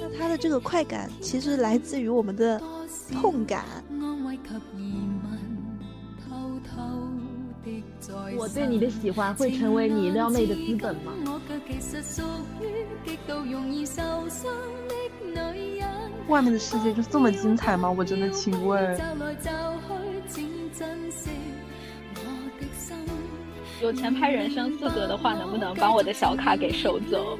那他的这个快感其实来自于我们的痛感。我对你的喜欢会成为你撩妹的资本吗？外面的世界就这么精彩吗？我真的请问。有钱拍人生四格的话，能不能把我的小卡给收走？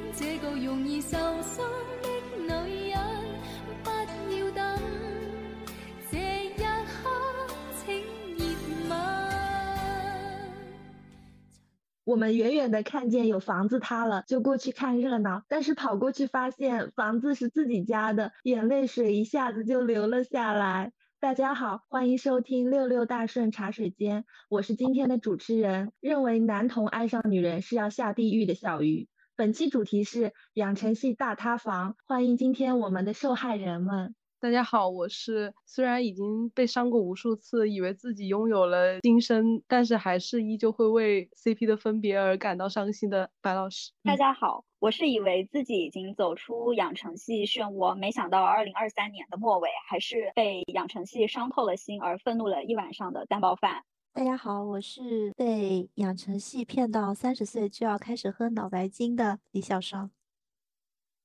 我们远远的看见有房子塌了，就过去看热闹，但是跑过去发现房子是自己家的，眼泪水一下子就流了下来。大家好，欢迎收听六六大顺茶水间，我是今天的主持人。认为男童爱上女人是要下地狱的小鱼。本期主题是养成系大塌房，欢迎今天我们的受害人们。大家好，我是虽然已经被伤过无数次，以为自己拥有了今生，但是还是依旧会为 CP 的分别而感到伤心的白老师。大家好，我是以为自己已经走出养成系漩涡，没想到二零二三年的末尾，还是被养成系伤透了心而愤怒了一晚上的蛋包饭。大家好，我是被养成系骗到三十岁就要开始喝脑白金的李小双。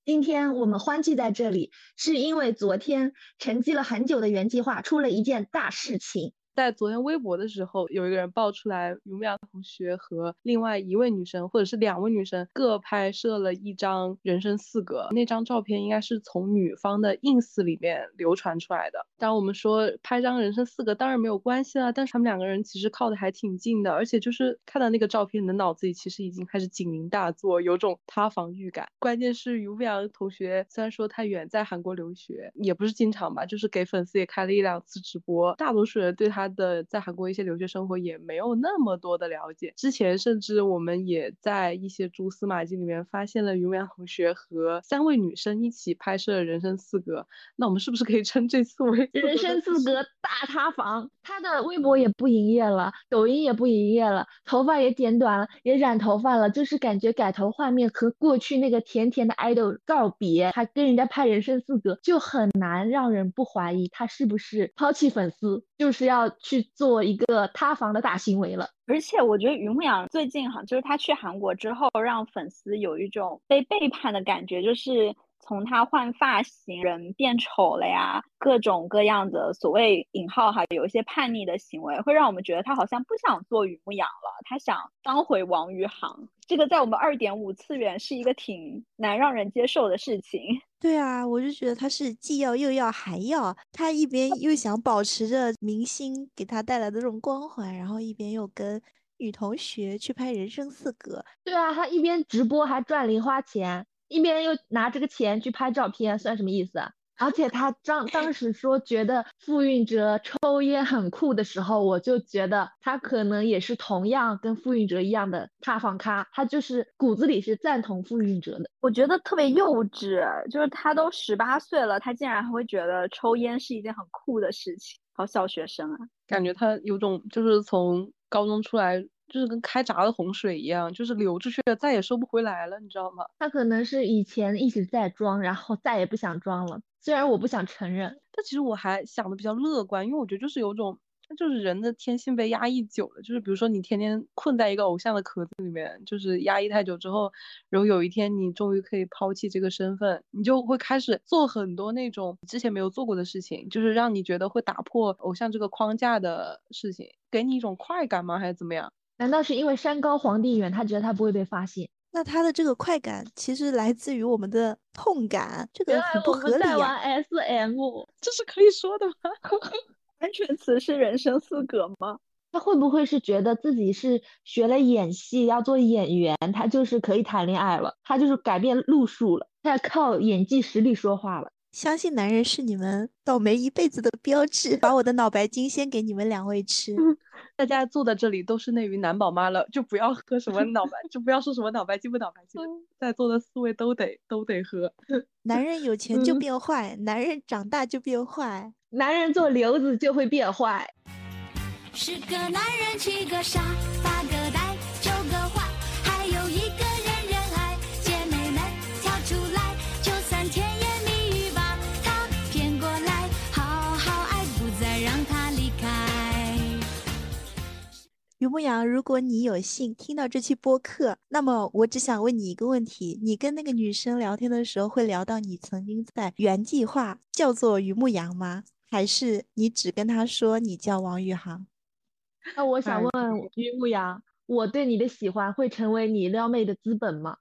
今天我们欢聚在这里，是因为昨天沉寂了很久的原计划出了一件大事情。在昨天微博的时候，有一个人爆出来，于木阳同学和另外一位女生，或者是两位女生各拍摄了一张人生四格。那张照片应该是从女方的 ins 里面流传出来的。当然我们说拍张人生四格，当然没有关系了，但是他们两个人其实靠的还挺近的，而且就是看到那个照片，你的脑子里其实已经开始警铃大作，有种塌房预感。关键是于木阳同学虽然说他远在韩国留学，也不是经常吧，就是给粉丝也开了一两次直播，大多数人对他。的在韩国一些留学生活也没有那么多的了解，之前甚至我们也在一些蛛丝马迹里面发现了于洋同学和三位女生一起拍摄人生四格，那我们是不是可以称这次为人生四格大塌房？他的微博也不营业了，抖音也不营业了，头发也剪短了，也染头发了，就是感觉改头换面，和过去那个甜甜的 idol 告别，还跟人家拍人生四格，就很难让人不怀疑他是不是抛弃粉丝，就是要。去做一个塌房的大行为了，而且我觉得于牧阳最近哈，就是他去韩国之后，让粉丝有一种被背叛的感觉，就是从他换发型、人变丑了呀，各种各样的所谓引号哈，有一些叛逆的行为，会让我们觉得他好像不想做于牧阳了，他想当回王宇航。这个在我们二点五次元是一个挺难让人接受的事情。对啊，我就觉得他是既要又要还要，他一边又想保持着明星给他带来的这种光环，然后一边又跟女同学去拍人生四格。对啊，他一边直播还赚零花钱，一边又拿这个钱去拍照片，算什么意思？而且他当当时说觉得傅运哲抽烟很酷的时候，我就觉得他可能也是同样跟傅运哲一样的塌房咖，他就是骨子里是赞同傅运哲的。我觉得特别幼稚，就是他都十八岁了，他竟然还会觉得抽烟是一件很酷的事情，好小学生啊！感觉他有种就是从高中出来。就是跟开闸的洪水一样，就是流出去了，再也收不回来了，你知道吗？他可能是以前一直在装，然后再也不想装了。虽然我不想承认，但其实我还想的比较乐观，因为我觉得就是有种，就是人的天性被压抑久了，就是比如说你天天困在一个偶像的壳子里面，就是压抑太久之后，然后有一天你终于可以抛弃这个身份，你就会开始做很多那种之前没有做过的事情，就是让你觉得会打破偶像这个框架的事情，给你一种快感吗？还是怎么样？难道是因为山高皇帝远，他觉得他不会被发现？那他的这个快感其实来自于我们的痛感，这个很不合理啊。SM，这是可以说的吗？安全词是人生四格吗？他会不会是觉得自己是学了演戏要做演员，他就是可以谈恋爱了，他就是改变路数了，他要靠演技实力说话了？相信男人是你们倒霉一辈子的标志。把我的脑白金先给你们两位吃。大家坐在这里都是内娱男宝妈了，就不要喝什么脑白，就不要说什么脑白金不脑白金。在座的四位都得都得喝。男人有钱就变坏，男人长大就变坏，男人做瘤子就会变坏。十个男人七个傻，阳，如果你有幸听到这期播客，那么我只想问你一个问题：你跟那个女生聊天的时候，会聊到你曾经在原计划叫做于牧阳吗？还是你只跟她说你叫王宇航？那我想问于牧阳，我对你的喜欢会成为你撩妹的资本吗？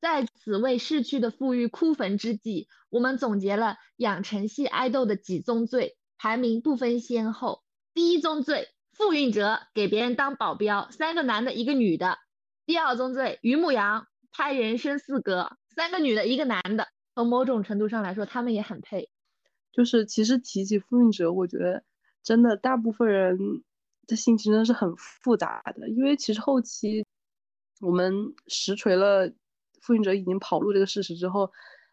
在此为逝去的富裕哭坟之际，我们总结了养成系爱豆的几宗罪，排名不分先后。第一宗罪。傅运哲给别人当保镖，三个男的，一个女的。第二宗罪，于牧阳拍《人生四格》，三个女的，一个男的。从某种程度上来说，他们也很配。就是其实提起傅运哲，我觉得真的大部分人的心情真的是很复杂的，因为其实后期我们实锤了傅运哲已经跑路这个事实之后，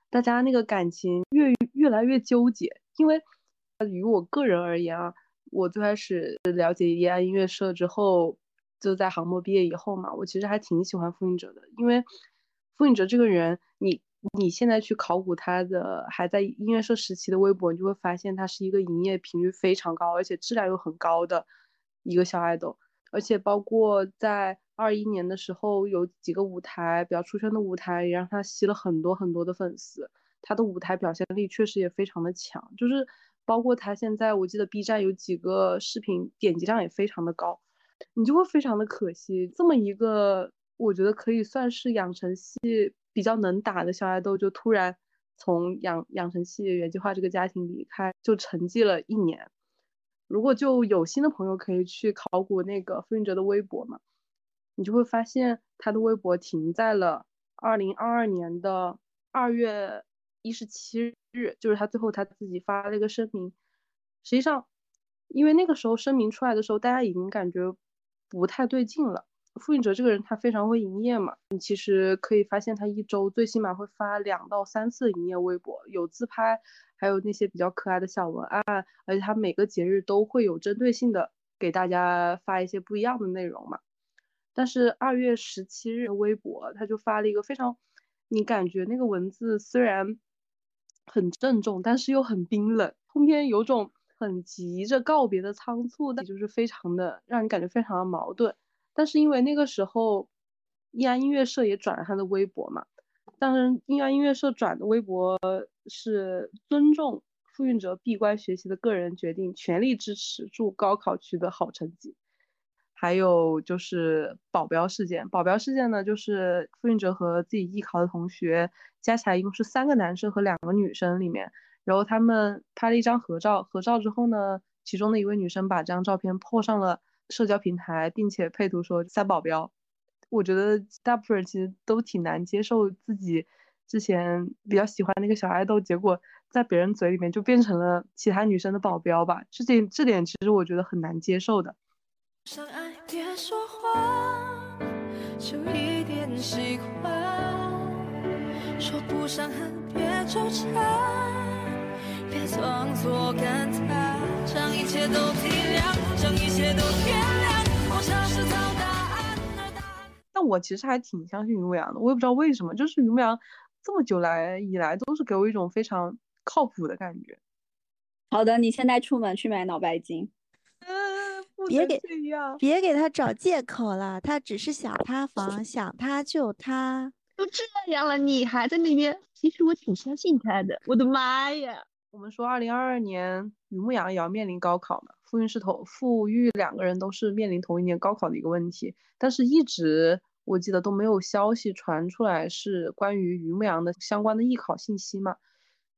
大家那个感情越越来越纠结。因为于我个人而言啊。我最开始了解延安音乐社之后，就在航模毕业以后嘛，我其实还挺喜欢傅云哲的，因为傅云哲这个人，你你现在去考古他的还在音乐社时期的微博，你就会发现他是一个营业频率非常高，而且质量又很高的一个小爱豆，而且包括在二一年的时候，有几个舞台比较出圈的舞台，也让他吸了很多很多的粉丝，他的舞台表现力确实也非常的强，就是。包括他现在，我记得 B 站有几个视频点击量也非常的高，你就会非常的可惜，这么一个我觉得可以算是养成系比较能打的小爱豆，就突然从养养成系原计划这个家庭离开，就沉寂了一年。如果就有心的朋友可以去考古那个傅云哲的微博嘛，你就会发现他的微博停在了二零二二年的二月一十七日。就是他最后他自己发了一个声明，实际上，因为那个时候声明出来的时候，大家已经感觉不太对劲了。傅运哲这个人他非常会营业嘛，你其实可以发现他一周最起码会发两到三次营业微博，有自拍，还有那些比较可爱的小文案，而且他每个节日都会有针对性的给大家发一些不一样的内容嘛。但是二月十七日微博他就发了一个非常，你感觉那个文字虽然。很郑重，但是又很冰冷，后面有种很急着告别的仓促，但就是非常的让你感觉非常的矛盾。但是因为那个时候，易安音乐社也转了他的微博嘛，当然易安音乐社转的微博是尊重傅运哲闭关学习的个人决定，全力支持，祝高考取得好成绩。还有就是保镖事件，保镖事件呢，就是傅运哲和自己艺考的同学加起来一共是三个男生和两个女生里面，然后他们拍了一张合照，合照之后呢，其中的一位女生把这张照片 po 上了社交平台，并且配图说三保镖。我觉得大部分人其实都挺难接受自己之前比较喜欢那个小爱豆，结果在别人嘴里面就变成了其他女生的保镖吧，这点这点其实我觉得很难接受的。相爱别说谎，就一点喜欢。说不上恨别纠缠，别装作感叹，将一切都体谅，将一切都原谅。我尝试找答案，而答案。但我其实还挺相信于牧阳的，我也不知道为什么，就是于牧阳这么久来以来都是给我一种非常靠谱的感觉。好的，你现在出门去买脑白金。别给别给他找借口了，他只是想塌房，想塌就塌。都这样了，你还在那边？其实我挺相信他的。我的妈呀！我们说，二零二二年于牧阳也要面临高考嘛？傅韵是同傅玉两个人都是面临同一年高考的一个问题，但是一直我记得都没有消息传出来是关于于牧阳的相关的艺考信息嘛？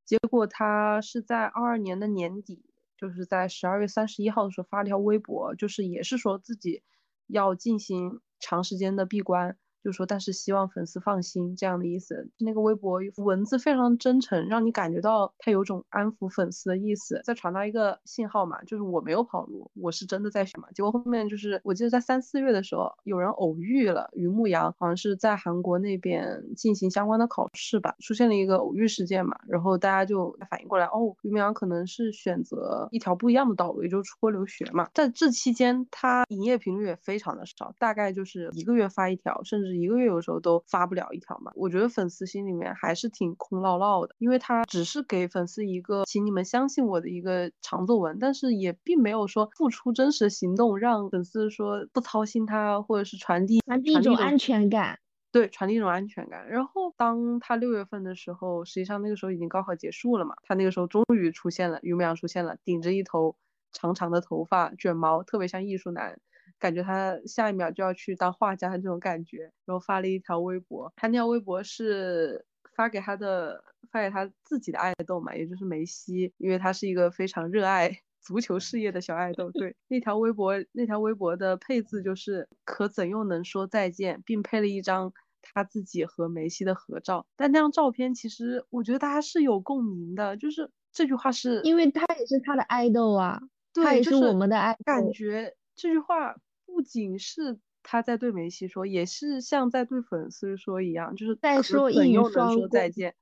结果他是在二二年的年底。就是在十二月三十一号的时候发了条微博，就是也是说自己要进行长时间的闭关。就说，但是希望粉丝放心这样的意思。那个微博文字非常真诚，让你感觉到他有种安抚粉丝的意思，在传达一个信号嘛，就是我没有跑路，我是真的在选嘛。结果后面就是，我记得在三四月的时候，有人偶遇了于牧阳，好像是在韩国那边进行相关的考试吧，出现了一个偶遇事件嘛，然后大家就反应过来，哦，于牧阳可能是选择一条不一样的道路，也就出国留学嘛。在这期间，他营业频率也非常的少，大概就是一个月发一条，甚至。至一个月有时候都发不了一条嘛。我觉得粉丝心里面还是挺空落落的，因为他只是给粉丝一个请你们相信我的一个长作文，但是也并没有说付出真实的行动，让粉丝说不操心他，或者是传递传递一种安全感。对，传递一种安全感。然后当他六月份的时候，实际上那个时候已经高考结束了嘛，他那个时候终于出现了，于牧阳出现了，顶着一头长长的头发，卷毛，特别像艺术男，感觉他下一秒就要去当画家的这种感觉。然后发了一条微博，他那条微博是发给他的，发给他自己的爱豆嘛，也就是梅西，因为他是一个非常热爱足球事业的小爱豆。对，那条微博，那条微博的配字就是“可怎又能说再见”，并配了一张。他自己和梅西的合照，但那张照片其实我觉得大家是有共鸣的，就是这句话是因为他也是他的爱豆啊，他也是我们的爱。感觉这句话不仅是他在对梅西说，也是像在对粉丝说一样，就是在说一语双说再见，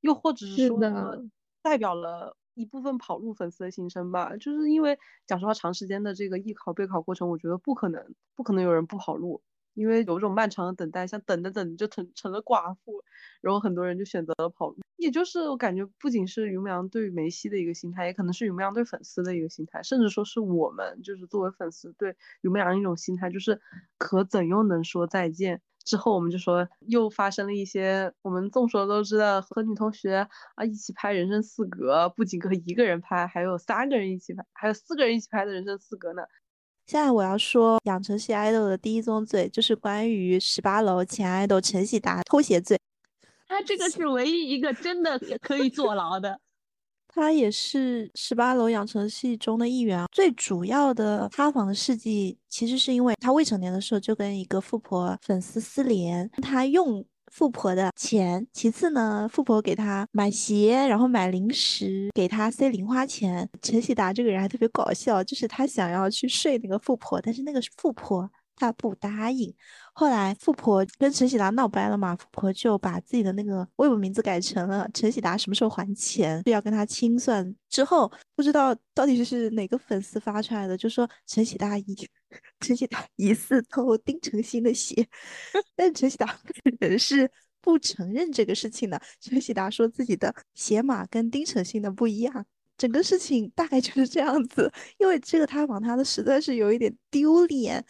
又或者是说代表了一部分跑路粉丝的心声吧。就是因为讲实话，长时间的这个艺考备考过程，我觉得不可能，不可能有人不跑路。因为有一种漫长的等待，像等着等着就成成了寡妇，然后很多人就选择了跑路。也就是我感觉，不仅是于牧阳对梅西的一个心态，也可能是于牧阳对粉丝的一个心态，甚至说是我们就是作为粉丝对于牧阳一种心态，就是可怎又能说再见？之后我们就说又发生了一些我们众所周知的和女同学啊一起拍人生四格，不仅和一个人拍，还有三个人一起拍，还有四个人一起拍的人生四格呢。现在我要说养成系爱豆的第一宗罪，就是关于十八楼前爱豆陈喜达偷鞋罪。他这个是唯一一个真的可以坐牢的。他也是十八楼养成系中的一员。最主要的塌房的事迹，其实是因为他未成年的时候就跟一个富婆粉丝私联，他用。富婆的钱，其次呢，富婆给他买鞋，然后买零食，给他塞零花钱。陈喜达这个人还特别搞笑，就是他想要去睡那个富婆，但是那个富婆她不答应。后来富婆跟陈喜达闹掰了嘛，富婆就把自己的那个微博名字改成了陈喜达什么时候还钱，是要跟他清算。之后不知道到底是哪个粉丝发出来的，就说陈喜达疑 陈启达疑似偷丁程鑫的鞋，但陈启达本人是不承认这个事情的。陈启达说自己的鞋码跟丁程鑫的不一样，整个事情大概就是这样子。因为这个塌房他的实在是有一点丢脸，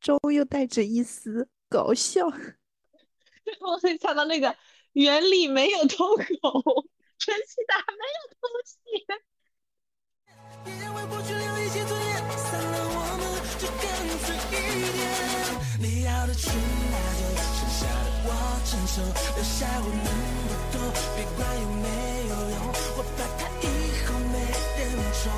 中又带着一丝搞笑。我很想到那个原理没有偷狗，陈启达没有偷鞋。就干脆一点。你要的全拿走剩下的我承受，留下我那么多，别管有没有用，我怕它以后没人宠，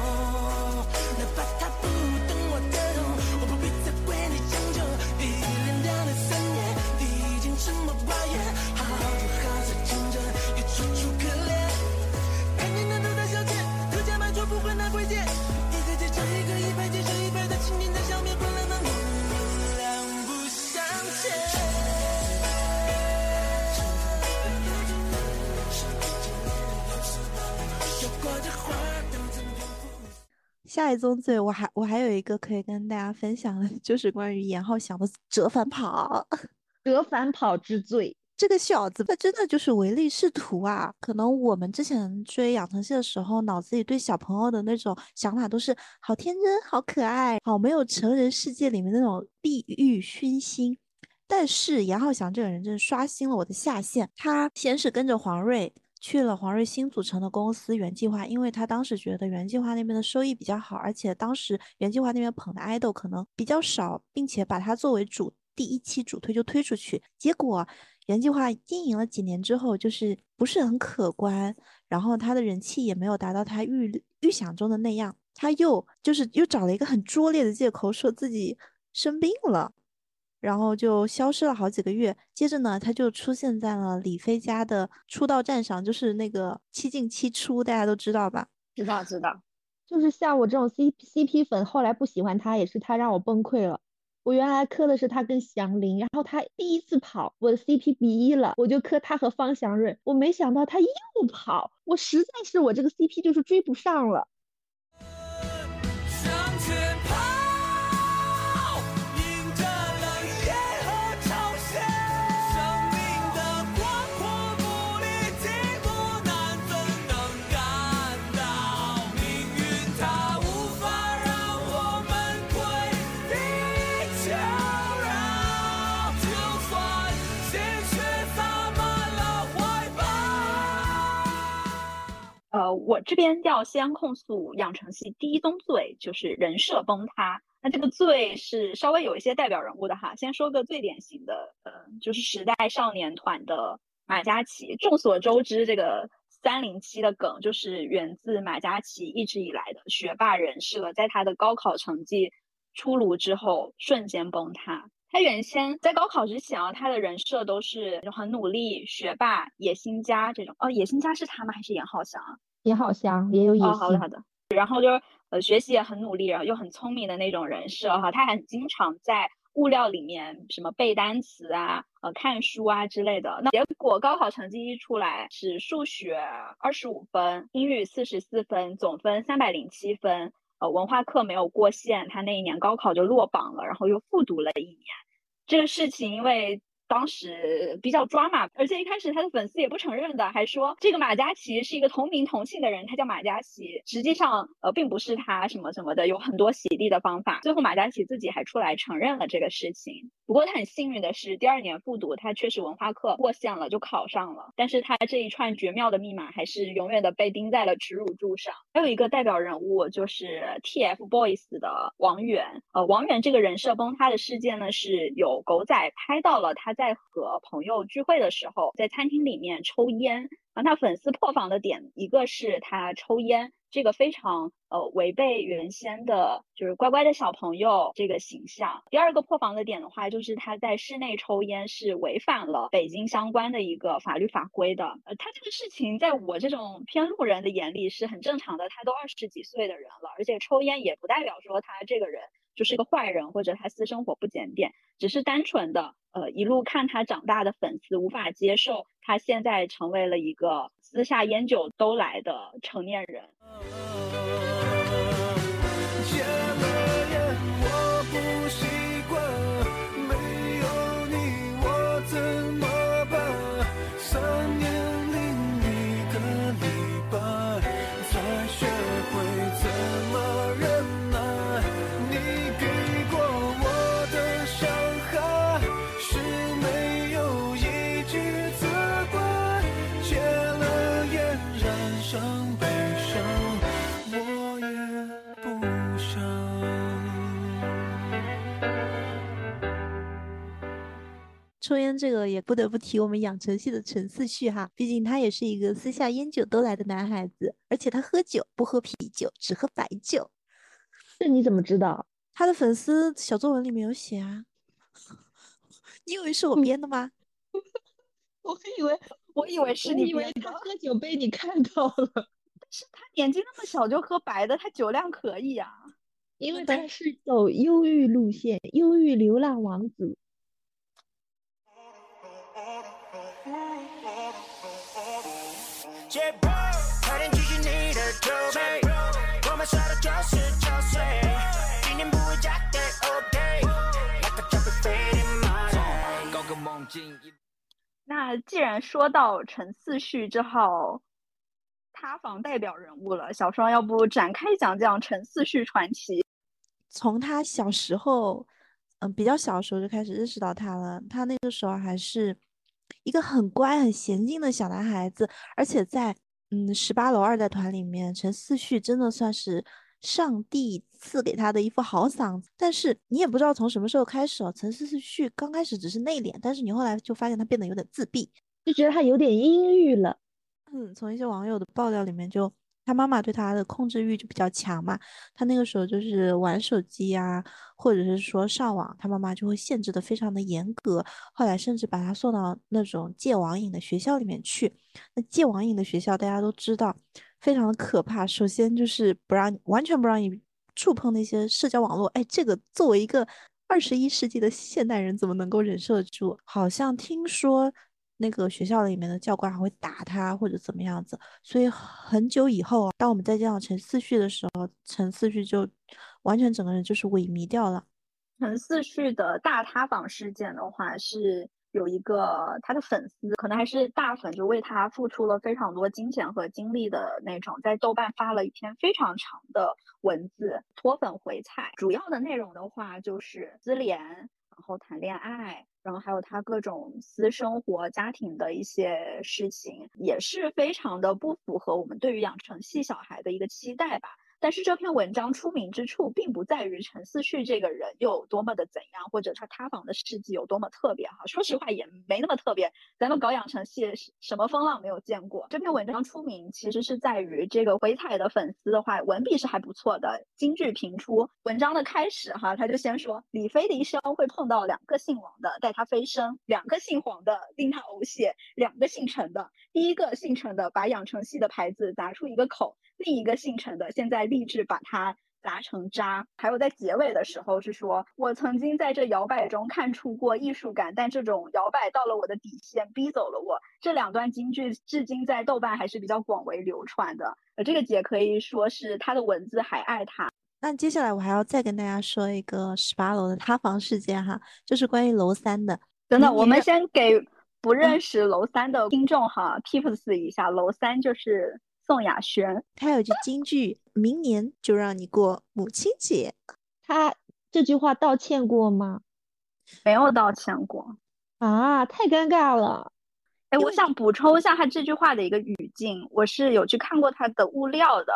下一宗罪，我还我还有一个可以跟大家分享的，就是关于严浩翔的折返跑，折返跑之罪。这个小子他真的就是唯利是图啊！可能我们之前追养成系的时候，脑子里对小朋友的那种想法都是好天真、好可爱、好没有成人世界里面那种地狱熏心。但是严浩翔这个人真的刷新了我的下限。他先是跟着黄睿。去了黄瑞新组成的公司原计划，因为他当时觉得原计划那边的收益比较好，而且当时原计划那边捧的爱豆可能比较少，并且把他作为主第一期主推就推出去，结果原计划经营了几年之后，就是不是很可观，然后他的人气也没有达到他预预想中的那样，他又就是又找了一个很拙劣的借口，说自己生病了。然后就消失了好几个月，接着呢，他就出现在了李飞家的出道站上，就是那个七进七出，大家都知道吧？知道知道，就是像我这种 C CP 粉，后来不喜欢他，也是他让我崩溃了。我原来磕的是他跟祥林，然后他第一次跑，我的 CP 比一了，我就磕他和方祥瑞。我没想到他又跑，我实在是我这个 CP 就是追不上了。我这边要先控诉养成系第一宗罪，就是人设崩塌。那这个罪是稍微有一些代表人物的哈，先说个最典型的，呃，就是时代少年团的马嘉祺。众所周知，这个三零七的梗就是源自马嘉祺一直以来的学霸人设，在他的高考成绩出炉之后瞬间崩塌。他原先在高考之前啊，他的人设都是就很努力、学霸、野心家这种。哦，野心家是他吗？还是严浩翔？严浩翔也有野心。哦，好的好的。然后就是呃，学习也很努力，然后又很聪明的那种人设哈。他很经常在物料里面什么背单词啊、呃看书啊之类的。那结果高考成绩一出来，是数学二十五分，英语四十四分，总分三百零七分。呃，文化课没有过线，他那一年高考就落榜了，然后又复读了一年。这个事情因为。当时比较抓马，而且一开始他的粉丝也不承认的，还说这个马嘉祺是一个同名同姓的人，他叫马嘉祺，实际上呃并不是他什么什么的，有很多洗地的方法。最后马嘉祺自己还出来承认了这个事情。不过他很幸运的是，第二年复读，他确实文化课过线了，就考上了。但是他这一串绝妙的密码还是永远的被钉在了耻辱柱上。还有一个代表人物就是 TFBOYS 的王源，呃，王源这个人设崩塌的事件呢，是有狗仔拍到了他在。在和朋友聚会的时候，在餐厅里面抽烟，然后他粉丝破防的点，一个是他抽烟，这个非常呃违背原先的，就是乖乖的小朋友这个形象。第二个破防的点的话，就是他在室内抽烟是违反了北京相关的一个法律法规的。呃，他这个事情在我这种偏路人的眼里是很正常的，他都二十几岁的人了，而且抽烟也不代表说他这个人。就是个坏人，或者他私生活不检点，只是单纯的，呃，一路看他长大的粉丝无法接受他现在成为了一个私下烟酒都来的成年人。抽烟这个也不得不提我们养成系的陈思旭哈，毕竟他也是一个私下烟酒都来的男孩子，而且他喝酒不喝啤酒，只喝白酒。这你怎么知道？他的粉丝小作文里面有写啊。你以为是我编的吗？我以为我以为是你以为他喝酒被你看到了。但是他年纪那么小就喝白的，他酒量可以啊。因为他是走忧郁路线，忧郁流浪王子。那既然说到陈思旭这号塌房代表人物了，小双要不展开讲讲陈思旭传奇？从他小时候，嗯，比较小的时候就开始认识到他了。他那个时候还是。一个很乖、很娴静的小男孩子，而且在嗯十八楼二代团里面，陈思旭真的算是上帝赐给他的一副好嗓子。但是你也不知道从什么时候开始哦，陈思旭刚开始只是内敛，但是你后来就发现他变得有点自闭，就觉得他有点阴郁了。嗯，从一些网友的爆料里面就。他妈妈对他的控制欲就比较强嘛，他那个时候就是玩手机呀，或者是说上网，他妈妈就会限制的非常的严格。后来甚至把他送到那种戒网瘾的学校里面去。那戒网瘾的学校大家都知道，非常的可怕。首先就是不让完全不让你触碰那些社交网络。哎，这个作为一个二十一世纪的现代人，怎么能够忍受得住？好像听说。那个学校里面的教官还会打他或者怎么样子，所以很久以后啊，当我们再见到陈思旭的时候，陈思旭就完全整个人就是萎靡掉了。陈思旭的大塌房事件的话，是有一个他的粉丝，可能还是大粉，就为他付出了非常多金钱和精力的那种，在豆瓣发了一篇非常长的文字，脱粉回踩。主要的内容的话就是私联，然后谈恋爱。然后还有他各种私生活、家庭的一些事情，也是非常的不符合我们对于养成系小孩的一个期待吧。但是这篇文章出名之处，并不在于陈思旭这个人有多么的怎样，或者他塌房的事迹有多么特别哈。说实话，也没那么特别。咱们搞养成系，什么风浪没有见过？这篇文章出名，其实是在于这个回踩的粉丝的话，文笔是还不错的，金句频出。文章的开始哈，他就先说李飞的一生会碰到两个姓王的带他飞升，两个姓黄的令他呕血，两个姓陈的，第一个姓陈的把养成系的牌子砸出一个口。另一个姓陈的现在立志把它砸成渣，还有在结尾的时候是说，我曾经在这摇摆中看出过艺术感，但这种摇摆到了我的底线，逼走了我。这两段京剧至今在豆瓣还是比较广为流传的，呃，这个姐可以说是她的文字还爱他。那接下来我还要再跟大家说一个十八楼的塌房事件哈，就是关于楼三的。等等，我们先给不认识楼三的听众哈 tips 一下，楼三就是。宋亚轩，他有句金句：“明年就让你过母亲节。”他这句话道歉过吗？没有道歉过啊，太尴尬了。哎，我想补充一下他这句话的一个语境，我是有去看过他的物料的，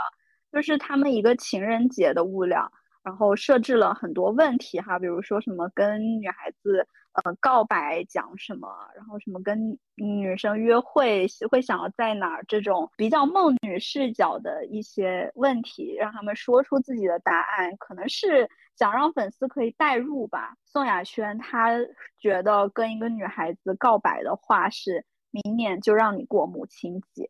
就是他们一个情人节的物料，然后设置了很多问题哈，比如说什么跟女孩子。呃，告白讲什么？然后什么跟女生约会会想要在哪儿？这种比较梦女视角的一些问题，让他们说出自己的答案，可能是想让粉丝可以代入吧。宋亚轩他觉得跟一个女孩子告白的话是明年就让你过母亲节。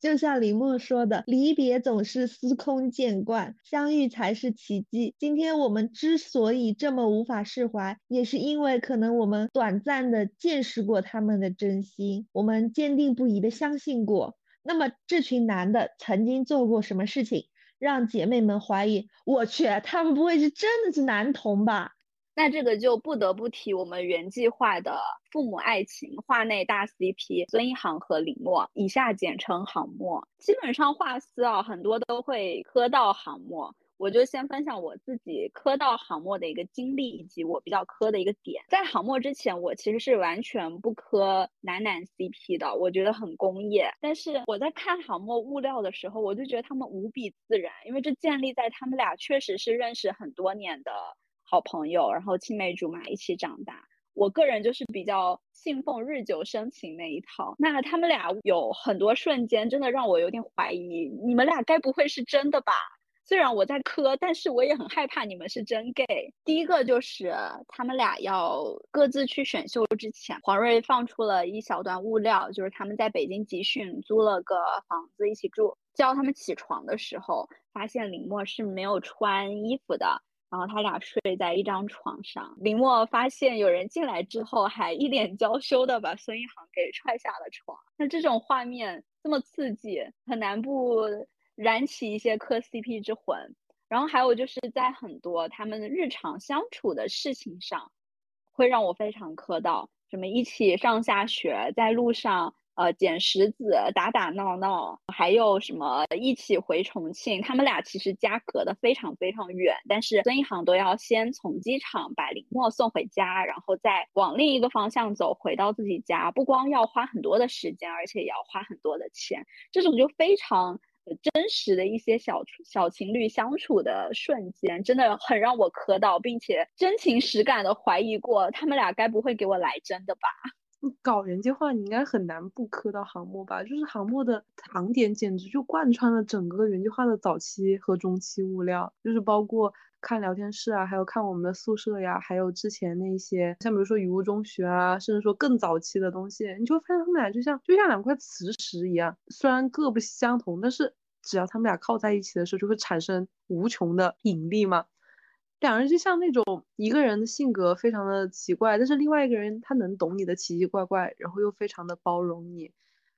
就像李默说的，离别总是司空见惯，相遇才是奇迹。今天我们之所以这么无法释怀，也是因为可能我们短暂的见识过他们的真心，我们坚定不移的相信过。那么这群男的曾经做过什么事情，让姐妹们怀疑？我去，他们不会是真的是男同吧？那这个就不得不提我们原计划的父母爱情画内大 CP 孙一航和李默，以下简称航默。基本上画师啊，很多都会磕到航默。我就先分享我自己磕到航默的一个经历，以及我比较磕的一个点。在航默之前，我其实是完全不磕男男 CP 的，我觉得很工业。但是我在看航默物料的时候，我就觉得他们无比自然，因为这建立在他们俩确实是认识很多年的。好朋友，然后青梅竹马一起长大。我个人就是比较信奉日久生情那一套。那他们俩有很多瞬间，真的让我有点怀疑，你们俩该不会是真的吧？虽然我在磕，但是我也很害怕你们是真 gay。第一个就是他们俩要各自去选秀之前，黄睿放出了一小段物料，就是他们在北京集训，租了个房子一起住。叫他们起床的时候，发现林默是没有穿衣服的。然后他俩睡在一张床上，林默发现有人进来之后，还一脸娇羞的把孙一航给踹下了床。那这种画面这么刺激，很难不燃起一些磕 CP 之魂。然后还有就是在很多他们日常相处的事情上，会让我非常磕到，什么一起上下学，在路上。呃，捡石子，打打闹闹，还有什么一起回重庆？他们俩其实家隔得非常非常远，但是孙一航都要先从机场把林默送回家，然后再往另一个方向走，回到自己家。不光要花很多的时间，而且也要花很多的钱。这种就非常真实的一些小小情侣相处的瞬间，真的很让我磕到，并且真情实感的怀疑过，他们俩该不会给我来真的吧？搞原计划，你应该很难不磕到航墨吧？就是航墨的糖点，简直就贯穿了整个原计划的早期和中期物料，就是包括看聊天室啊，还有看我们的宿舍呀，还有之前那些，像比如说雨雾中学啊，甚至说更早期的东西，你就会发现他们俩就像就像两块磁石一样，虽然各不相同，但是只要他们俩靠在一起的时候，就会产生无穷的引力嘛。两人就像那种一个人的性格非常的奇怪，但是另外一个人他能懂你的奇奇怪怪，然后又非常的包容你。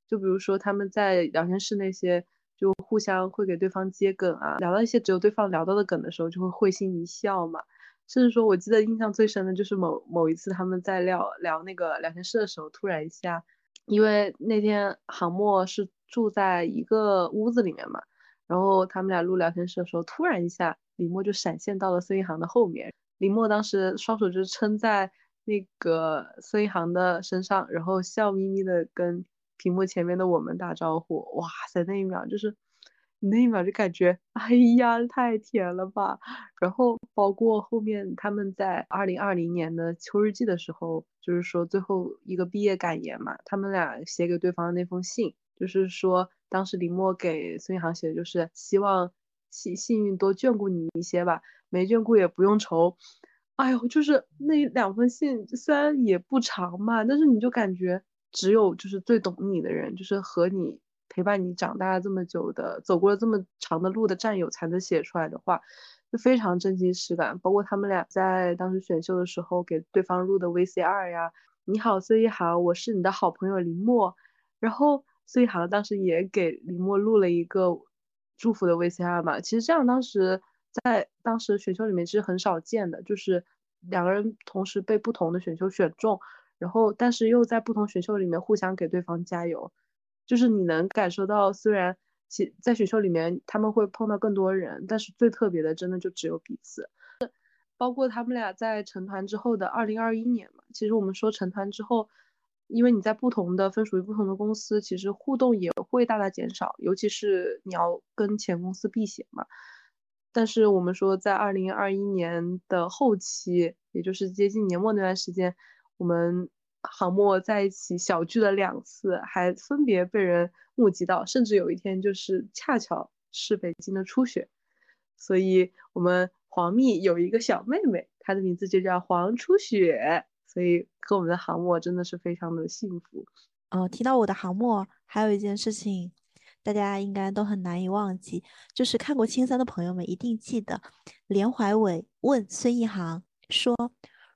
就比如说他们在聊天室那些，就互相会给对方接梗啊，聊到一些只有对方聊到的梗的时候，就会会心一笑嘛。甚至说，我记得印象最深的就是某某一次他们在聊聊那个聊天室的时候，突然一下，因为那天航墨是住在一个屋子里面嘛，然后他们俩录聊天室的时候，突然一下。李默就闪现到了孙一航的后面，李默当时双手就撑在那个孙一航的身上，然后笑眯眯的跟屏幕前面的我们打招呼。哇塞，那一秒就是你那一秒就感觉，哎呀，太甜了吧！然后包括后面他们在二零二零年的秋日记的时候，就是说最后一个毕业感言嘛，他们俩写给对方的那封信，就是说当时林默给孙一航写的就是希望幸幸运多眷顾你一些吧，没眷顾也不用愁。哎呦，就是那两封信，虽然也不长嘛，但是你就感觉只有就是最懂你的人，就是和你陪伴你长大这么久的，走过了这么长的路的战友才能写出来的话，就非常真情实感。包括他们俩在当时选秀的时候给对方录的 VCR 呀，你好，孙一航，我是你的好朋友林默。然后孙一航当时也给林默录了一个祝福的 VCR 嘛，其实这样当时。在当时选秀里面其实很少见的，就是两个人同时被不同的选秀选中，然后但是又在不同选秀里面互相给对方加油，就是你能感受到，虽然其在选秀里面他们会碰到更多人，但是最特别的真的就只有彼此。包括他们俩在成团之后的二零二一年嘛，其实我们说成团之后，因为你在不同的分属于不同的公司，其实互动也会大大减少，尤其是你要跟前公司避嫌嘛。但是我们说，在二零二一年的后期，也就是接近年末那段时间，我们航墨在一起小聚了两次，还分别被人目击到，甚至有一天就是恰巧是北京的初雪，所以我们黄蜜有一个小妹妹，她的名字就叫黄初雪，所以和我们的航墨真的是非常的幸福。哦，提到我的航墨，还有一件事情。大家应该都很难以忘记，就是看过青三的朋友们一定记得，连怀伟问孙一航说：“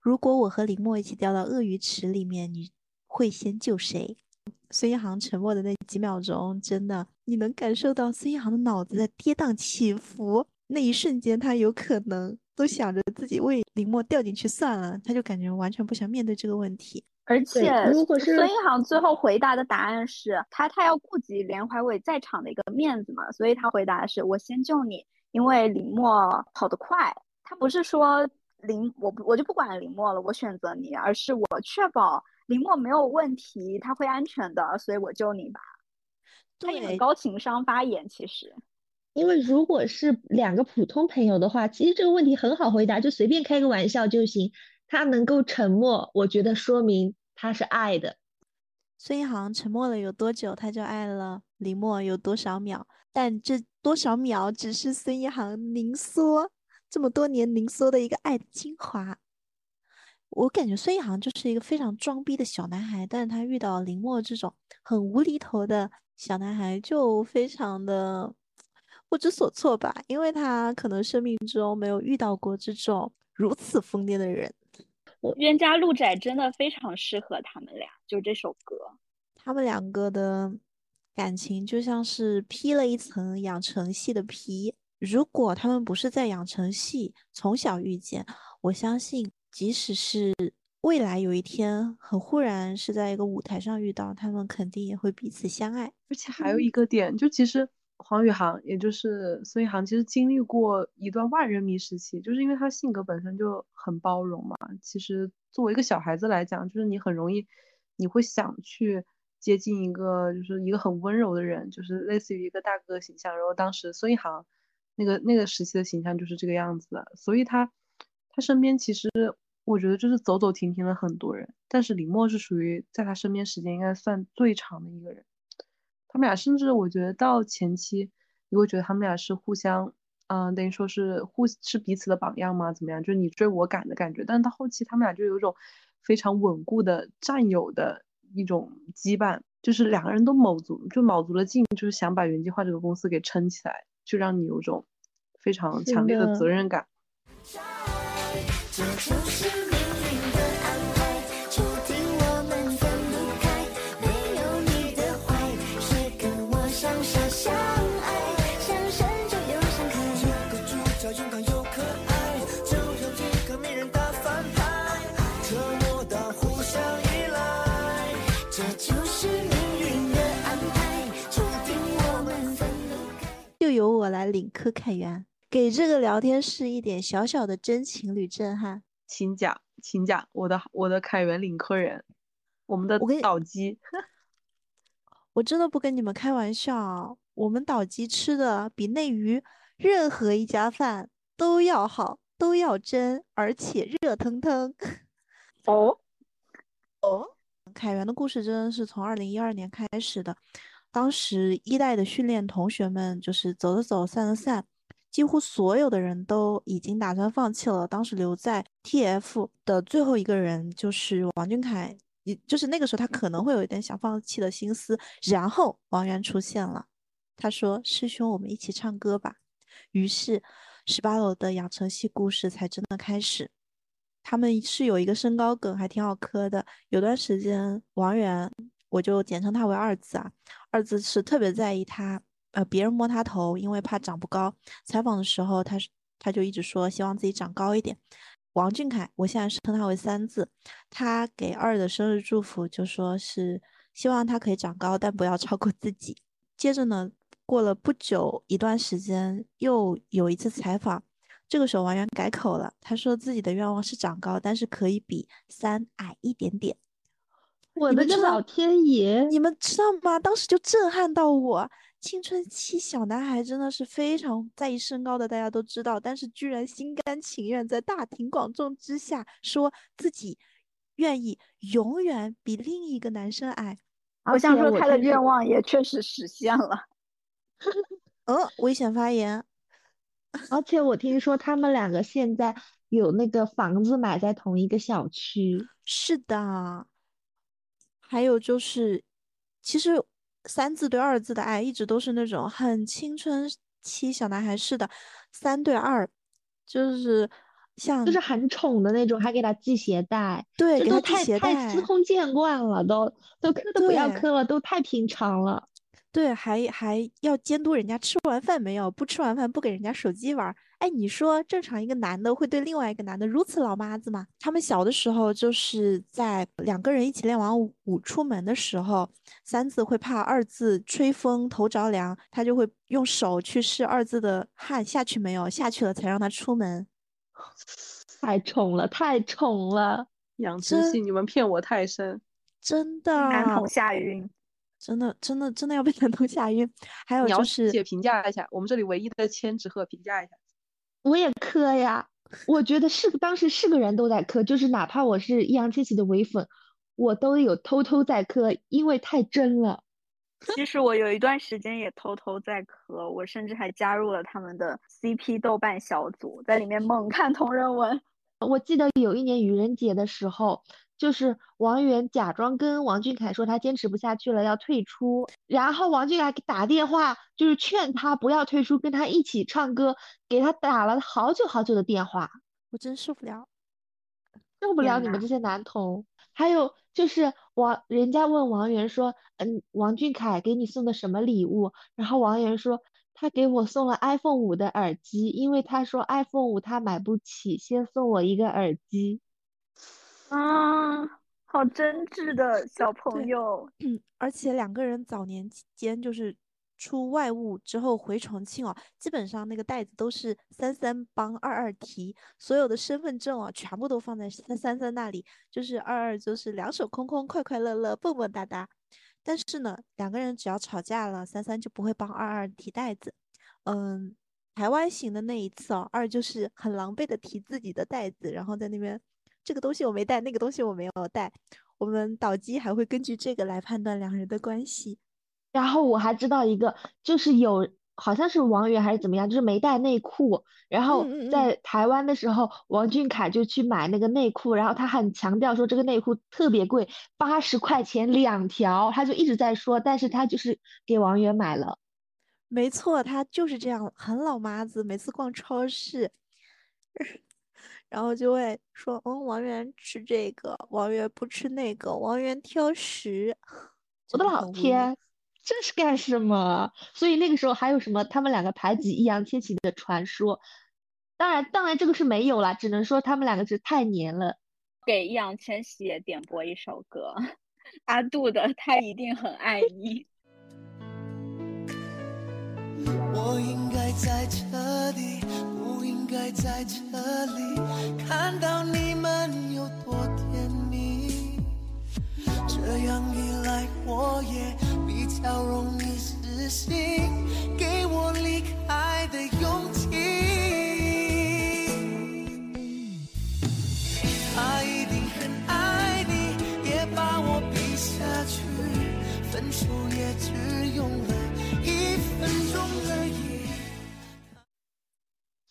如果我和林默一起掉到鳄鱼池里面，你会先救谁？”孙一航沉默的那几秒钟，真的你能感受到孙一航的脑子在跌宕起伏。那一瞬间，他有可能都想着自己为林默掉进去算了，他就感觉完全不想面对这个问题。而且，如果是孙一航最后回答的答案是他，他要顾及连怀伟在场的一个面子嘛，所以他回答的是我先救你，因为林默跑得快。他不是说林我我就不管林默了，我选择你，而是我确保林默没有问题，他会安全的，所以我救你吧。他也很高情商发言，其实，因为如果是两个普通朋友的话，其实这个问题很好回答，就随便开个玩笑就行。他能够沉默，我觉得说明他是爱的。孙一航沉默了有多久，他就爱了林默有多少秒。但这多少秒只是孙一航凝缩这么多年凝缩的一个爱的精华。我感觉孙一航就是一个非常装逼的小男孩，但是他遇到林默这种很无厘头的小男孩，就非常的不知所措吧，因为他可能生命中没有遇到过这种如此疯癫的人。冤家路窄真的非常适合他们俩，就这首歌，他们两个的感情就像是披了一层养成系的皮。如果他们不是在养成系从小遇见，我相信即使是未来有一天很忽然是在一个舞台上遇到，他们肯定也会彼此相爱。而且还有一个点，就其实。黄宇航，也就是孙一航，其实经历过一段万人迷时期，就是因为他性格本身就很包容嘛。其实作为一个小孩子来讲，就是你很容易，你会想去接近一个，就是一个很温柔的人，就是类似于一个大哥形象。然后当时孙一航那个那个时期的形象就是这个样子的，所以他他身边其实我觉得就是走走停停了很多人，但是李默是属于在他身边时间应该算最长的一个人。他们俩甚至我觉得到前期，你会觉得他们俩是互相，嗯，等于说是互是彼此的榜样吗？怎么样？就是你追我赶的感觉。但是到后期，他们俩就有一种非常稳固的战友的一种羁绊，就是两个人都卯足，就卯足了劲，就是想把原计划这个公司给撑起来，就让你有种非常强烈的责任感。由我来领科凯源，给这个聊天室一点小小的真情侣震撼。请讲，请讲，我的我的凯源领科人，我们的我跟你岛鸡，我真的不跟你们开玩笑，我们岛鸡吃的比内娱任何一家饭都要好，都要真，而且热腾腾。哦，凯源的故事真的是从二零一二年开始的，当时一代的训练同学们就是走着走，散的散，几乎所有的人都已经打算放弃了。当时留在 TF 的最后一个人就是王俊凯，也就是那个时候他可能会有一点想放弃的心思。然后王源出现了，他说：“师兄，我们一起唱歌吧。”于是十八楼的养成系故事才真的开始。他们是有一个身高梗，还挺好磕的。有段时间，王源，我就简称他为二字啊。二字是特别在意他，呃，别人摸他头，因为怕长不高。采访的时候，他是他就一直说希望自己长高一点。王俊凯，我现在是称他为三字。他给二的生日祝福就说是希望他可以长高，但不要超过自己。接着呢，过了不久一段时间，又有一次采访。这个时候王源改口了，他说自己的愿望是长高，但是可以比三矮一点点。我们的个老天爷！你们知道吗？当时就震撼到我。青春期小男孩真的是非常在意身高的，大家都知道，但是居然心甘情愿在大庭广众之下说自己愿意永远比另一个男生矮。我想说他的愿望也确实实现了。嗯，危险发言。而且我听说他们两个现在有那个房子买在同一个小区。是的，还有就是，其实三字对二字的爱一直都是那种很青春期小男孩式的，三对二，就是像就是很宠的那种，还给他系鞋带，对，都给他系鞋带太司，空见惯了，都都磕都不要磕了，都太平常了。对，还还要监督人家吃完饭没有，不吃完饭不给人家手机玩儿。哎，你说正常一个男的会对另外一个男的如此老妈子吗？他们小的时候就是在两个人一起练完舞舞出门的时候，三字会怕二字吹风头着凉，他就会用手去试二字的汗下去没有，下去了才让他出门。太宠了，太宠了！养成系，你们骗我太深。真的，男童吓晕，真的，真的，真的要被男童吓晕。还有就是，姐评价一下，我们这里唯一的千纸鹤评价一下。我也磕呀，我觉得是当时是个人都在磕，就是哪怕我是易烊千玺的唯粉，我都有偷偷在磕，因为太真了。其实我有一段时间也偷偷在磕，我甚至还加入了他们的 CP 豆瓣小组，在里面猛看同人文。我记得有一年愚人节的时候，就是王源假装跟王俊凯说他坚持不下去了，要退出，然后王俊凯给打电话就是劝他不要退出，跟他一起唱歌，给他打了好久好久的电话，我真受不了。受不了你们这些男童。还有就是王，人家问王源说，嗯，王俊凯给你送的什么礼物？然后王源说，他给我送了 iPhone 五的耳机，因为他说 iPhone 五他买不起，先送我一个耳机。啊，好真挚的小朋友，嗯，而且两个人早年间就是出外务之后回重庆哦，基本上那个袋子都是三三帮二二提，所有的身份证哦全部都放在三三三那里，就是二二就是两手空空，快快乐乐，蹦蹦哒哒。但是呢，两个人只要吵架了，三三就不会帮二二提袋子。嗯，台湾行的那一次哦，二就是很狼狈的提自己的袋子，然后在那边这个东西我没带，那个东西我没有带。我们导机还会根据这个来判断两人的关系。然后我还知道一个，就是有好像是王源还是怎么样，就是没带内裤。然后在台湾的时候，王俊凯就去买那个内裤，然后他很强调说这个内裤特别贵，八十块钱两条，他就一直在说，但是他就是给王源买了。没错，他就是这样，很老妈子。每次逛超市，然后就会说：“嗯，王源吃这个，王源不吃那个，王源挑食。”我的老！天，这是干什么？所以那个时候还有什么他们两个排挤易烊千玺的传说？当然，当然这个是没有啦，只能说他们两个是太黏了。给易烊千玺也点播一首歌，阿杜的《他一定很爱你》。我应该在这里，不应该在这里看到你们有多甜蜜。这样一来，我也比较容易死心，给我离开的勇气。他一定很爱你，也把我比下去，分手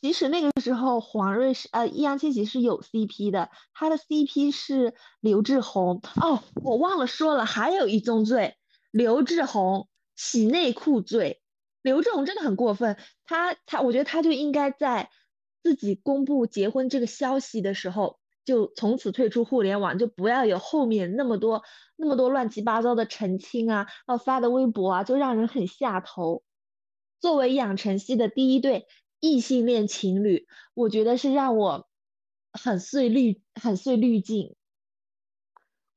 其实那个时候黄睿是呃易烊千玺是有 CP 的，他的 CP 是刘志宏。哦，我忘了说了，还有一宗罪，刘志宏洗内裤罪。刘志宏真的很过分，他他我觉得他就应该在自己公布结婚这个消息的时候，就从此退出互联网，就不要有后面那么多那么多乱七八糟的澄清啊，要发的微博啊，就让人很下头。作为养成系的第一对异性恋情侣，我觉得是让我很碎滤很碎滤镜。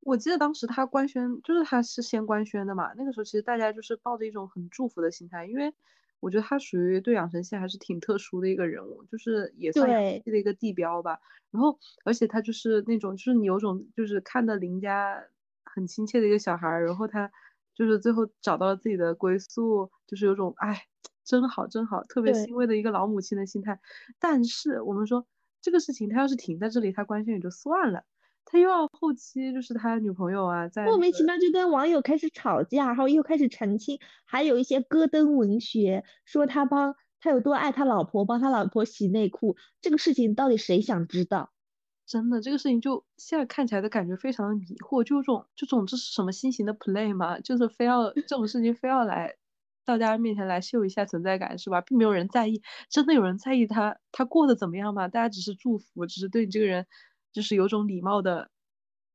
我记得当时他官宣，就是他是先官宣的嘛。那个时候其实大家就是抱着一种很祝福的心态，因为我觉得他属于对养成系还是挺特殊的一个人物，就是也算系的一个地标吧。然后，而且他就是那种，就是你有种就是看到邻家很亲切的一个小孩儿，然后他就是最后找到了自己的归宿，就是有种哎，真好真好，特别欣慰的一个老母亲的心态。但是我们说这个事情，他要是停在这里，他官宣也就算了。他又要后期就是他女朋友啊，在莫名其妙就跟网友开始吵架，然后又开始澄清，还有一些戈登文学说他帮他有多爱他老婆，帮他老婆洗内裤，这个事情到底谁想知道？真的，这个事情就现在看起来的感觉非常的迷惑，就种就总之是什么新型的 play 嘛？就是非要这种事情非要来到大家面前来秀一下存在感是吧？并没有人在意，真的有人在意他他过得怎么样吗？大家只是祝福，只是对你这个人。就是有种礼貌的，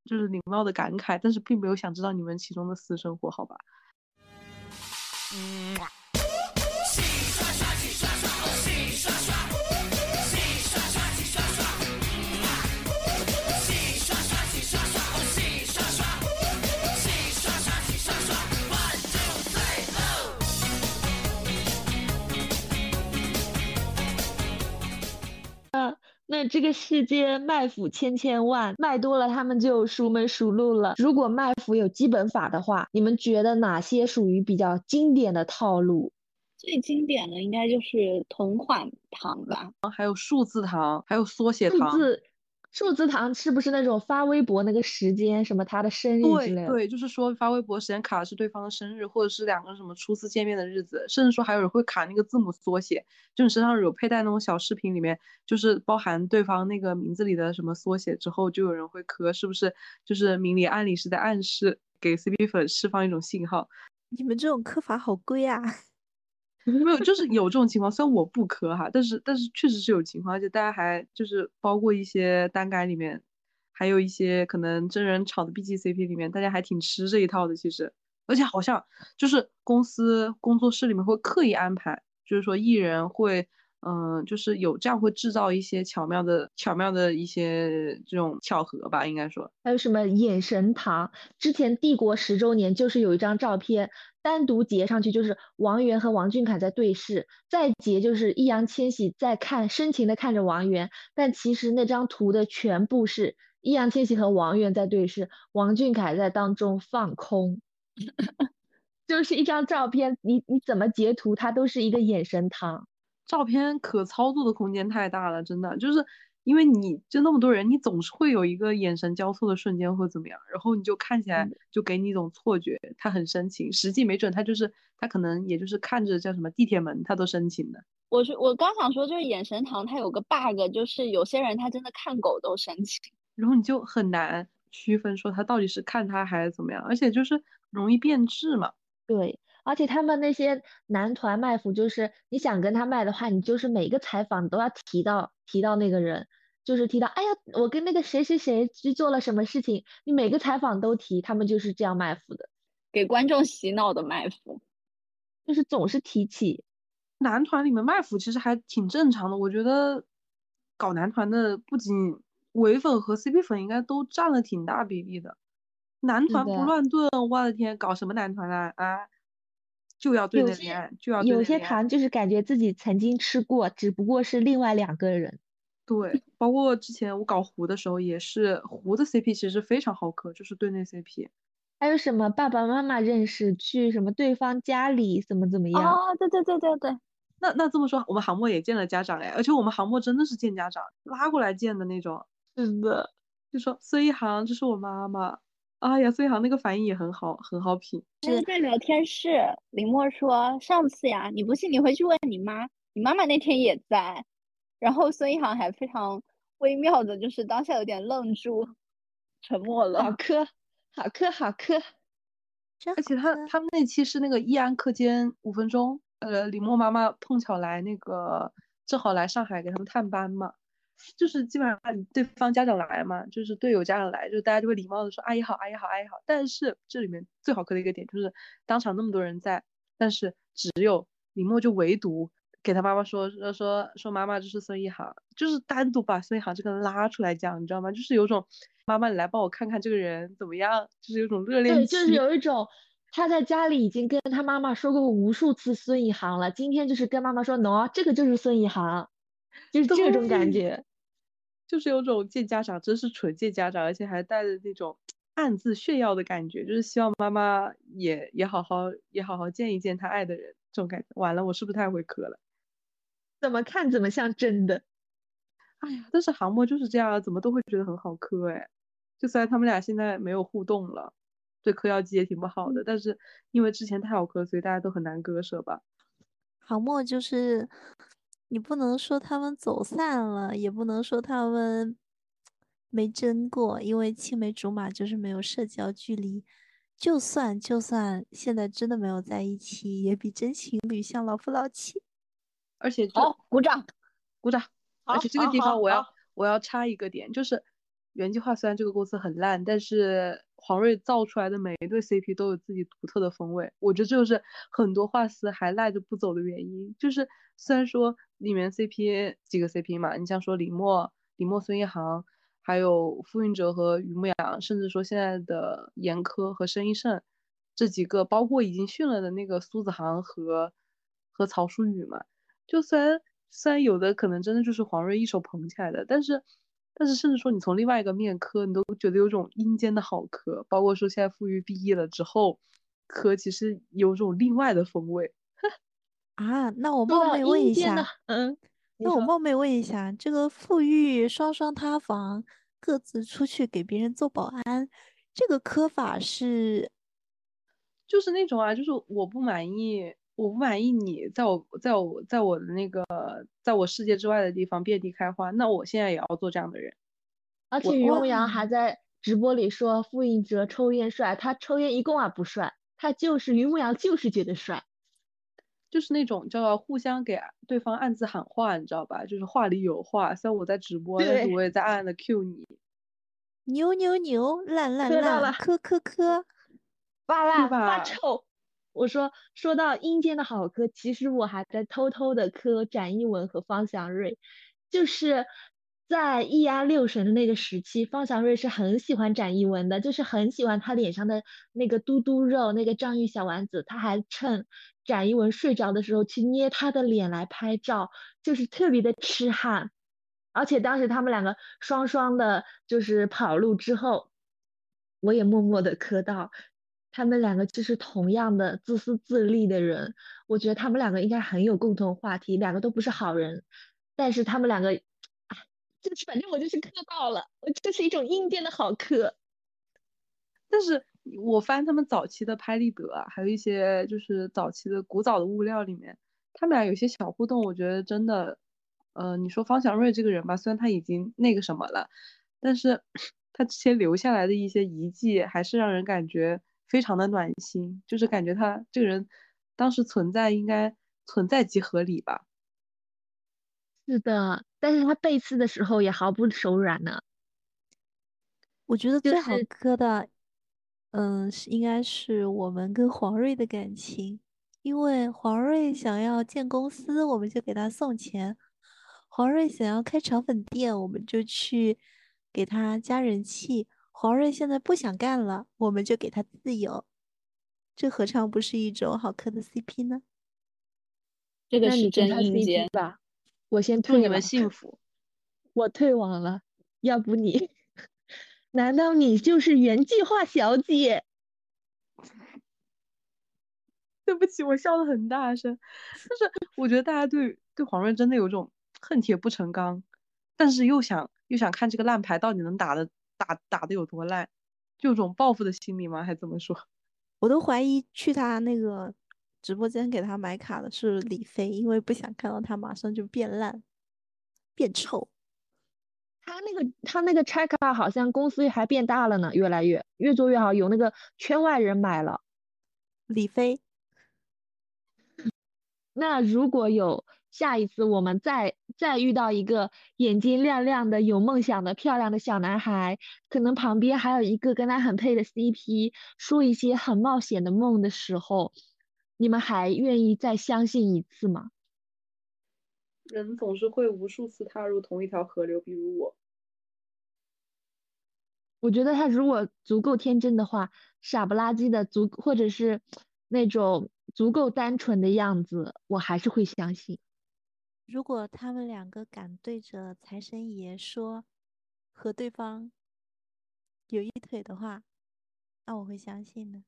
就是礼貌的感慨，但是并没有想知道你们其中的私生活，好吧？那这个世界卖腐千千万，卖多了他们就熟门熟路了。如果卖腐有基本法的话，你们觉得哪些属于比较经典的套路？最经典的应该就是同款糖吧，还有数字糖，还有缩写糖。数字数字糖是不是那种发微博那个时间，什么他的生日之类的？对，就是说发微博时间卡的是对方的生日，或者是两个人什么初次见面的日子，甚至说还有人会卡那个字母缩写，就你身上有佩戴那种小饰品里面，就是包含对方那个名字里的什么缩写之后，就有人会磕，是不是？就是明里暗里是在暗示给 CP 粉释放一种信号。你们这种磕法好贵啊！没有，就是有这种情况。虽然我不磕哈，但是但是确实是有情况，而且大家还就是包括一些单改里面，还有一些可能真人炒的 B G C P 里面，大家还挺吃这一套的。其实，而且好像就是公司工作室里面会刻意安排，就是说艺人会。嗯，就是有这样会制造一些巧妙的、巧妙的一些这种巧合吧，应该说。还有什么眼神糖？之前帝国十周年就是有一张照片，单独截上去就是王源和王俊凯在对视，再截就是易烊千玺在看，深情的看着王源。但其实那张图的全部是易烊千玺和王源在对视，王俊凯在当中放空，就是一张照片，你你怎么截图，它都是一个眼神糖。照片可操作的空间太大了，真的就是因为你就那么多人，你总是会有一个眼神交错的瞬间或怎么样，然后你就看起来就给你一种错觉，他很深情，实际没准他就是他可能也就是看着叫什么地铁门，他都深情的。我是我刚想说，就是眼神堂，它有个 bug，就是有些人他真的看狗都深情，然后你就很难区分说他到底是看他还是怎么样，而且就是容易变质嘛。对。而且他们那些男团卖腐，就是你想跟他卖的话，你就是每个采访都要提到提到那个人，就是提到，哎呀，我跟那个谁谁谁去做了什么事情，你每个采访都提，他们就是这样卖腐的，给观众洗脑的卖腐，就是总是提起。男团里面卖腐其实还挺正常的，我觉得搞男团的不仅唯粉和 CP 粉应该都占了挺大比例的。男团不乱炖，我的天，搞什么男团啊啊！就要对内恋爱，就要对有些内。糖就是感觉自己曾经吃过，只不过是另外两个人。对，包括之前我搞胡的时候也是，胡的 CP 其实非常好磕，就是对内 CP。还有什么爸爸妈妈认识去什么对方家里怎么怎么样？哦，对对对对对，那那这么说，我们航墨也见了家长哎，而且我们航墨真的是见家长，拉过来见的那种。是的，就说孙一航，这是我妈妈。哎呀，孙一航那个反应也很好，很好品。是在聊天室，林墨说上次呀，你不信你回去问你妈，你妈妈那天也在。然后孙一航还非常微妙的，就是当下有点愣住，沉默了好了。磕，好磕，好磕。而且他他们那期是那个易安课间五分钟，呃，李默妈妈碰巧来那个正好来上海给他们探班嘛，就是基本上对方家长来嘛，就是队友家长来，就大家就会礼貌的说阿姨好，阿姨好，阿姨好。但是这里面最好磕的一个点就是当场那么多人在，但是只有李默就唯独给他妈妈说说说说妈妈这是孙一航，就是单独把孙一航这个人拉出来讲，你知道吗？就是有种妈妈你来帮我看看这个人怎么样，就是有种热恋对，就是有一种他在家里已经跟他妈妈说过无数次孙一航了，今天就是跟妈妈说喏，这个就是孙一航，就是这种感觉。就是有种见家长，真是纯见家长，而且还带着那种暗自炫耀的感觉，就是希望妈妈也也好好也好好见一见他爱的人，这种感觉。完了，我是不是太会磕了？怎么看怎么像真的。哎呀，但是航模就是这样，怎么都会觉得很好磕哎。就虽然他们俩现在没有互动了，对嗑药机也挺不好的，但是因为之前太好磕，所以大家都很难割舍吧。航墨就是，你不能说他们走散了，也不能说他们没争过，因为青梅竹马就是没有社交距离。就算就算现在真的没有在一起，也比真情侣像老夫老妻。而且就好，鼓掌。鼓掌。而且这个地方我要我要插一个点，就是原计划虽然这个公司很烂，但是黄睿造出来的每一对 CP 都有自己独特的风味，我觉得这就是很多画师还赖着不走的原因。就是虽然说里面 CP 几个 CP 嘛，你像说李默、李默、孙一航，还有傅运哲和于牧阳，甚至说现在的严苛和申一胜这几个，包括已经训了的那个苏子航和和曹淑宇嘛，就虽然虽然有的可能真的就是黄睿一手捧起来的，但是但是甚至说你从另外一个面磕，你都觉得有种阴间的好磕，包括说现在富裕毕业了之后，磕其实有种另外的风味。啊，那我冒昧问一下，，嗯，那我冒昧问一下，这个富裕双双塌房，各自出去给别人做保安，这个磕法是就是那种啊，就是我不满意，我不满意你在我在我在我的那个在我世界之外的地方遍地开花，那我现在也要做这样的人。而且于梦阳还在直播里说傅映哲抽烟帅，他抽烟一共啊不帅，他就是于梦阳就是觉得帅。就是那种叫互相给对方暗自喊话，你知道吧？就是话里有话。虽然我在直播，但是我也在暗暗的 Q 你。牛牛牛，烂烂烂，磕磕磕。发烂发吧臭。我说说到阴间的好磕，其实我还在偷偷的磕展一文和方祥瑞，就是在易安六神的那个时期，方祥瑞是很喜欢展一文的，就是很喜欢他脸上的那个嘟嘟肉，那个章鱼小丸子，他还趁展一文睡着的时候去捏他的脸来拍照，就是特别的痴汉。而且当时他们两个双双的，就是跑路之后，我也默默的磕到，他们两个就是同样的自私自利的人，我觉得他们两个应该很有共同话题，两个都不是好人，但是他们两个，哎，就是反正我就是磕到了，我这是一种阴间的好磕。但是我翻他们早期的拍立得啊，还有一些就是早期的古早的物料里面，他们俩有些小互动，我觉得真的，呃，你说方祥瑞这个人吧，虽然他已经那个什么了，但是 他之前留下来的一些遗迹，还是让人感觉非常的暖心，就是感觉他这个人当时存在应该存在即合理吧。是的，但是他背刺的时候也毫不手软呢。我觉得最好磕的，嗯，是应该是我们跟黄瑞的感情，因为黄瑞想要建公司，我们就给他送钱；黄瑞想要开肠粉店，我们就去给他加人气；黄瑞现在不想干了，我们就给他自由。这何尝不是一种好磕的 CP 呢？这个是真硬 CP 件。吧，我先祝你们，幸福。我退网了，要不你？难道你就是原计划小姐？对不起，我笑的很大声。就是我觉得大家对对黄睿真的有种恨铁不成钢，但是又想又想看这个烂牌到底能打的打打的有多烂，就有种报复的心理吗？还怎么说？我都怀疑去他那个直播间给他买卡的是李飞，因为不想看到他马上就变烂、变臭。他那个他那个拆卡好像公司还变大了呢，越来越越做越好，有那个圈外人买了。李飞，那如果有下一次我们再再遇到一个眼睛亮亮的、有梦想的漂亮的小男孩，可能旁边还有一个跟他很配的 CP，说一些很冒险的梦的时候，你们还愿意再相信一次吗？人总是会无数次踏入同一条河流，比如我。我觉得他如果足够天真的话，傻不拉几的足，或者是那种足够单纯的样子，我还是会相信。如果他们两个敢对着财神爷说和对方有一腿的话，那我会相信的。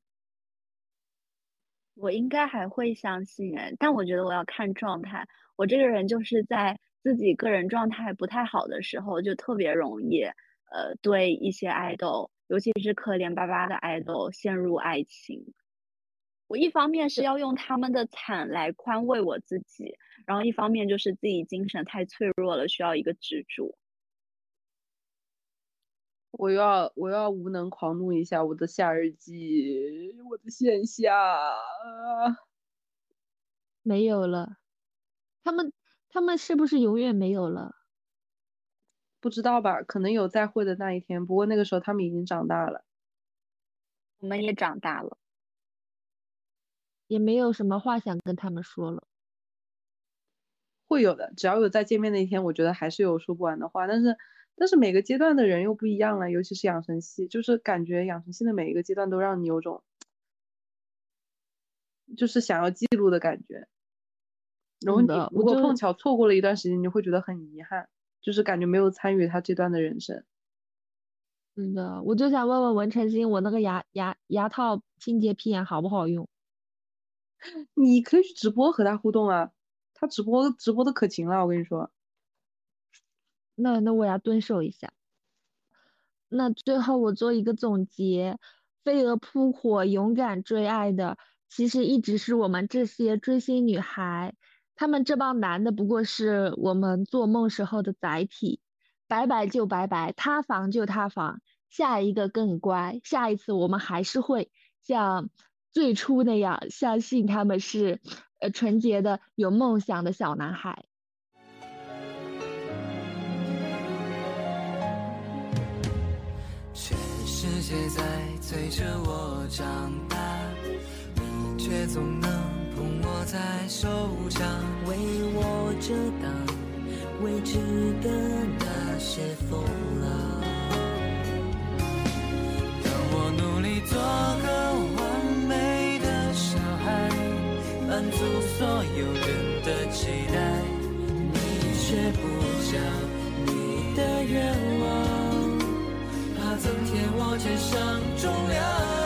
我应该还会相信哎，但我觉得我要看状态。我这个人就是在自己个人状态不太好的时候，就特别容易呃对一些爱豆，尤其是可怜巴巴的爱豆陷入爱情。我一方面是要用他们的惨来宽慰我自己，然后一方面就是自己精神太脆弱了，需要一个支柱。我要我要无能狂怒一下我的夏日祭，我的线下。没有了，他们他们是不是永远没有了？不知道吧？可能有再会的那一天，不过那个时候他们已经长大了。我们也长大了，也没有什么话想跟他们说了。会有的，只要有再见面那一天，我觉得还是有说不完的话。但是，但是每个阶段的人又不一样了，尤其是养成系，就是感觉养成系的每一个阶段都让你有种，就是想要记录的感觉。然后你如果碰巧错过了一段时间，你会觉得很遗憾，就是感觉没有参与他这段的人生。真的，我就想问问文成星，我那个牙牙牙套清洁屁眼好不好用？你可以去直播和他互动啊，他直播直播的可勤了，我跟你说。那那我要蹲守一下。那最后我做一个总结，飞蛾扑火，勇敢追爱的，其实一直是我们这些追星女孩，他们这帮男的不过是我们做梦时候的载体，拜拜就拜拜，塌房就塌房，下一个更乖，下一次我们还是会像最初那样相信他们是呃纯洁的有梦想的小男孩。全世界在催着我长大，你却总能捧我在手掌，为我遮挡未知的那些风浪。当我努力做个满足所有人的期待，你却不讲你的愿望。怕增添我肩上重量。